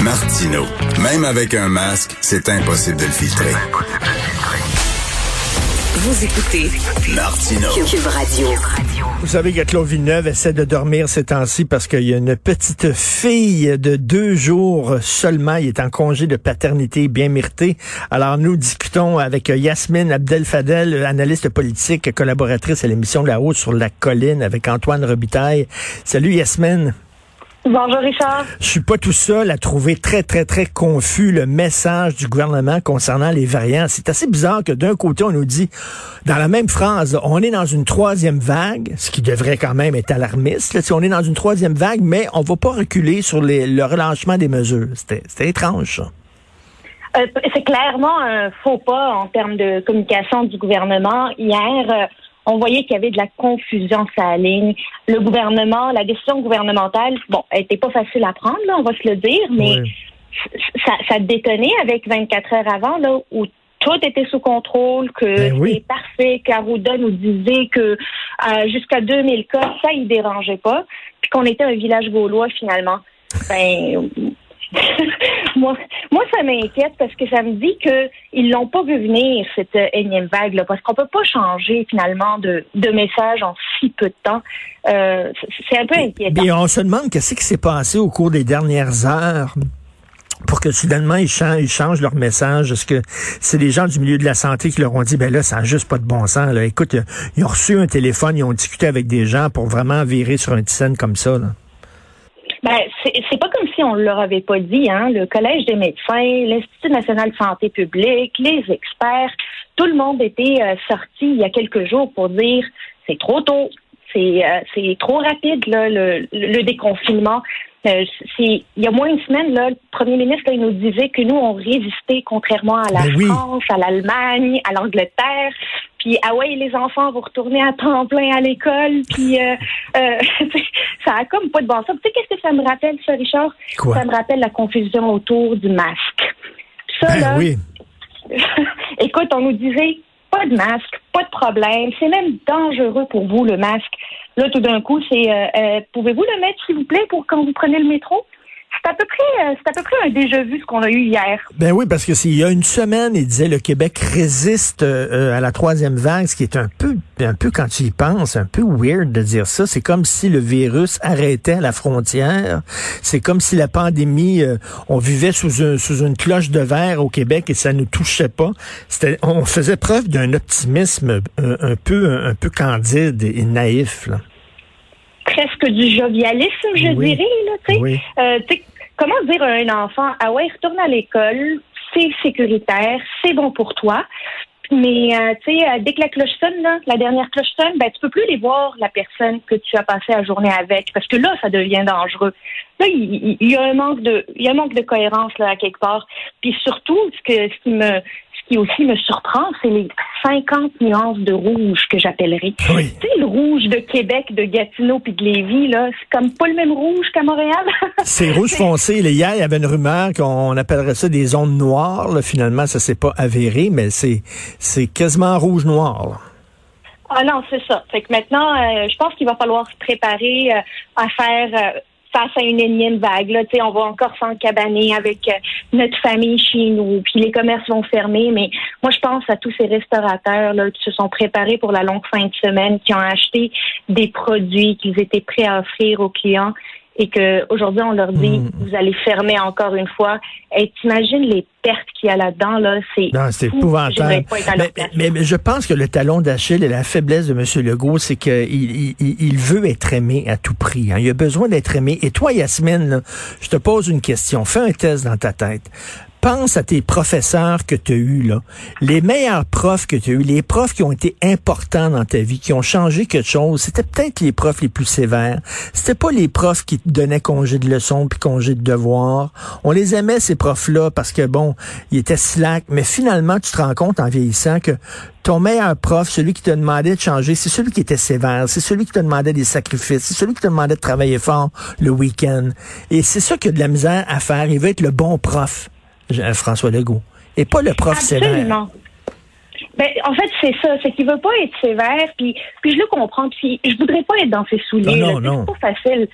Martino. Même avec un masque, c'est impossible de le filtrer. Vous écoutez Martino. Cube Radio. Vous savez que Claude Villeneuve essaie de dormir ces temps-ci parce qu'il y a une petite fille de deux jours seulement. Il est en congé de paternité bien mérité. Alors nous discutons avec Yasmine Abdel-Fadel, analyste politique, collaboratrice à l'émission La Haute sur la colline avec Antoine Robitaille. Salut Yasmine. Bonjour Richard. Je suis pas tout seul à trouver très, très, très confus le message du gouvernement concernant les variants. C'est assez bizarre que d'un côté, on nous dit, dans la même phrase, on est dans une troisième vague, ce qui devrait quand même être alarmiste. Là, si on est dans une troisième vague, mais on va pas reculer sur les, le relâchement des mesures. C'était étrange, ça. Euh, c'est clairement un faux pas en termes de communication du gouvernement. Hier, on voyait qu'il y avait de la confusion sur la ligne. Le gouvernement, la décision gouvernementale, bon, elle était pas facile à prendre, là, on va se le dire, mais ça, ça détonnait avec 24 heures avant, là, où tout était sous contrôle, que Ben oui. c'était parfait, qu'Arruda nous disait que euh, jusqu'à 2000 cas, ça, il dérangeait pas, puis qu'on était un village gaulois finalement. Ben, moi, moi, ça m'inquiète parce que ça me dit que ils l'ont pas vu venir cette euh, énième vague là, parce qu'on peut pas changer finalement de, de message en si peu de temps. Euh, c'est- un peu inquiétant. Et on se demande qu'est-ce qui s'est passé au cours des dernières heures pour que soudainement ils changent, ils changent leur message. Est-ce que c'est les gens du milieu de la santé qui leur ont dit, ben là, ça n'a juste pas de bon sens. Là. Écoute, ils ont reçu un téléphone, ils ont discuté avec des gens pour vraiment virer sur un scène comme ça. Là. Ben, c'est pas comme si on leur avait pas dit, hein. Le Collège des médecins, l'Institut national de santé publique, les experts, tout le monde était euh, sorti il y a quelques jours pour dire c'est trop tôt, c'est euh, trop rapide là, le, le déconfinement. Euh, il y a moins une semaine là, le premier ministre là, il nous disait que nous on résistait contrairement à la oui. France, à l'Allemagne, à l'Angleterre. Puis ah ouais, les enfants vont retourner à temps plein à l'école. Puis euh, euh, ça a comme pas de bon sens. Tu sais qu'est-ce que ça me rappelle, ça, Richard? Quoi? Ça me rappelle la confusion autour du masque. Ça Ben là, oui. écoute, on nous disait pas de masque, pas de problème. C'est même dangereux pour vous le masque. Là, tout d'un coup, c'est euh, euh, pouvez-vous le mettre, s'il vous plaît, pour quand vous prenez le métro? C'est à peu près, euh, c'est à peu près un déjà vu ce qu'on a eu hier. Ben oui, parce que s'il y a une semaine, il disait le Québec résiste euh, à la troisième vague, ce qui est un peu, un peu quand tu y penses, un peu weird de dire ça. C'est comme si le virus arrêtait à la frontière. C'est comme si la pandémie, euh, on vivait sous, un, sous une cloche de verre au Québec et ça ne touchait pas. C'était, on faisait preuve d'un optimisme un, un peu, un, peu candide et naïf. Là. Presque du jovialisme, je Oui. dirais, là, tu sais. Oui. Euh, comment dire à un enfant, ah ouais, retourne à l'école, c'est sécuritaire, c'est bon pour toi. Mais euh, tu sais, euh, dès que la cloche sonne, là, la dernière cloche sonne, ben tu peux plus les voir la personne que tu as passé la journée avec, parce que là, ça devient dangereux. Là, il, y a un manque de, il y a un manque de cohérence là à quelque part. Puis surtout, ce que ce qui me, qui aussi me surprend, c'est les 50 nuances de rouge que j'appellerais. Oui. Tu sais, le rouge de Québec, de Gatineau puis de Lévis, là, c'est comme pas le même rouge qu'à Montréal. C'est rouge foncé. Là, Hier, il y avait une rumeur qu'on appellerait ça des zones noires. Là, finalement, ça s'est pas avéré, mais c'est c'est quasiment rouge-noir. Ah non, c'est ça. Fait que maintenant, euh, je pense qu'il va falloir se préparer euh, à faire euh, face à une énième vague. Là, on va encore s'encabaner avec euh, notre famille chez nous, puis les commerces vont fermer. Mais moi, je pense à tous ces restaurateurs là, qui se sont préparés pour la longue fin de semaine, qui ont acheté des produits qu'ils étaient prêts à offrir aux clients et que aujourd'hui on leur dit Mm. vous allez fermer encore une fois. Et t'imagines les pertes qu'il y a là-dedans là, c'est Non, c'est épouvantable. Mais, mais- mais je pense que le talon d'Achille et la faiblesse de M. Legault, c'est qu'il il, il- il veut être aimé à tout prix. hein. Il a besoin d'être aimé. Et toi, Yasmine, là, je te pose une question. Fais un test dans ta tête. Pense à tes professeurs que tu as eus, là. Les meilleurs profs que tu as eus, les profs qui ont été importants dans ta vie, qui ont changé quelque chose, c'était peut-être les profs les plus sévères. C'était pas les profs qui te donnaient congé de leçons puis congé de devoirs. On les aimait, ces profs-là, parce que, bon, ils étaient slack, mais finalement, tu te rends compte en vieillissant que ton meilleur prof, celui qui te demandait de changer, c'est celui qui était sévère, c'est celui qui te demandait des sacrifices, c'est celui qui te demandait de travailler fort le week-end. Et c'est ça qui a de la misère à faire. Il veut être le bon prof, François Legault, et pas le prof Absolument. sévère. Ben, en fait, c'est ça, c'est qu'il veut pas être sévère, puis, puis je le comprends, puis je voudrais pas être dans ses souliers. Non, non, C'est pas facile,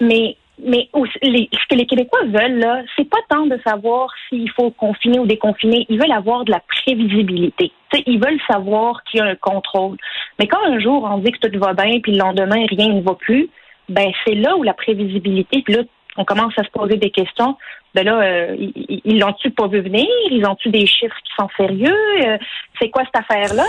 mais mais ce que les Québécois veulent, là, c'est pas tant de savoir s'il faut confiner ou déconfiner. Ils veulent avoir de la prévisibilité. ils veulent savoir qu'il y a un contrôle. Mais quand un jour on dit que tout va bien, puis le lendemain rien ne va plus, ben c'est là où la prévisibilité, puis là on commence à se poser des questions. Ben là, euh, ils l'ont-tu pas vu venir? Ils ont-tu des chiffres qui sont sérieux? Euh, C'est quoi cette affaire là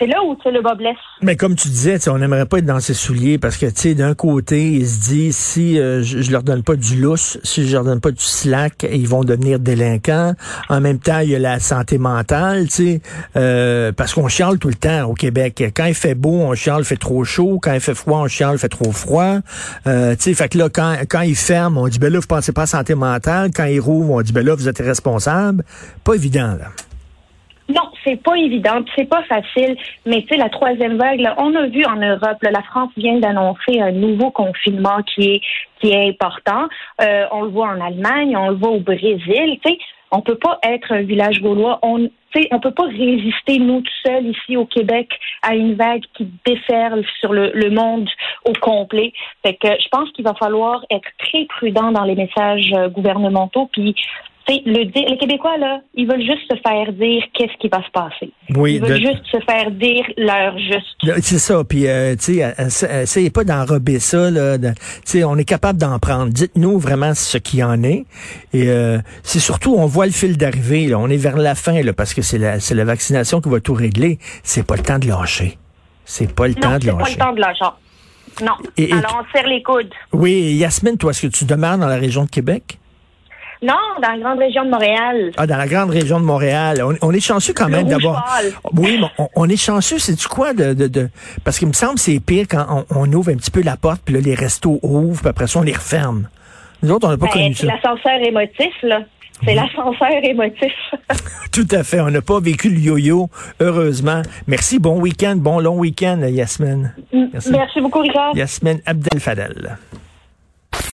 c'est là où le bas blesse. Mais comme tu disais, on n'aimerait pas être dans ses souliers parce que, tu sais, d'un côté, il se dit, si euh, je, leur donne pas du lousse, si je leur donne pas du slack, ils vont devenir délinquants. En même temps, il y a la santé mentale, tu sais, euh, parce qu'on chiale tout le temps au Québec. Quand il fait beau, on chiale, il fait trop chaud. Quand il fait froid, on chiale, il fait trop froid. Euh, tu sais, fait que là, quand, quand il ferme, on dit, ben là, vous pensez pas à santé mentale. Quand il rouvre, on dit, ben là, vous êtes responsable. Pas évident, là. C'est pas évident, c'est pas facile. Mais tu sais, la troisième vague, on a vu en Europe, la France vient d'annoncer un nouveau confinement qui est qui est important. Euh, on le voit en Allemagne, on le voit au Brésil. Tu sais, on peut pas être un village gaulois. On on peut pas résister nous tout seuls ici au Québec à une vague qui déferle sur le, le monde au complet. Fait que je pense qu'il va falloir être très prudent dans les messages euh, gouvernementaux puis le, les Québécois, là, ils veulent juste se faire dire qu'est-ce qui va se passer. Oui, ils veulent juste se faire dire leur juste. C'est ça. Puis, euh, tu sais, essayez pas d'enrober ça. Là, tu sais, on est capable d'en prendre. Dites-nous vraiment ce qu'il y en est. Et euh, c'est surtout, on voit le fil d'arrivée. On est vers la fin, là, parce que c'est la, c'est la vaccination qui va tout régler. C'est pas le temps de lâcher. C'est pas le temps de lâcher. c'est pas le temps de lâcher. Non. Alors, on serre les coudes. Oui, Yasmine, toi, est-ce que tu demeures dans la région de Québec? Non, dans la grande région de Montréal. Ah, dans la grande région de Montréal. On, est chanceux quand même d'abord. Oui, mais on, est chanceux, c'est du quoi de, de, de, parce qu'il me semble que c'est pire quand on, ouvre un petit peu la porte, puis là les restos ouvrent, puis après ça on les referme. Nous autres, on n'a pas ben, connu ça. C'est l'ascenseur émotif, là. C'est l'ascenseur émotif. Tout à fait. On n'a pas vécu le yo-yo, heureusement. Merci. Bon week-end, bon long week-end, Yasmine. Merci. Merci beaucoup, Richard. Yasmine Abdel Fadel.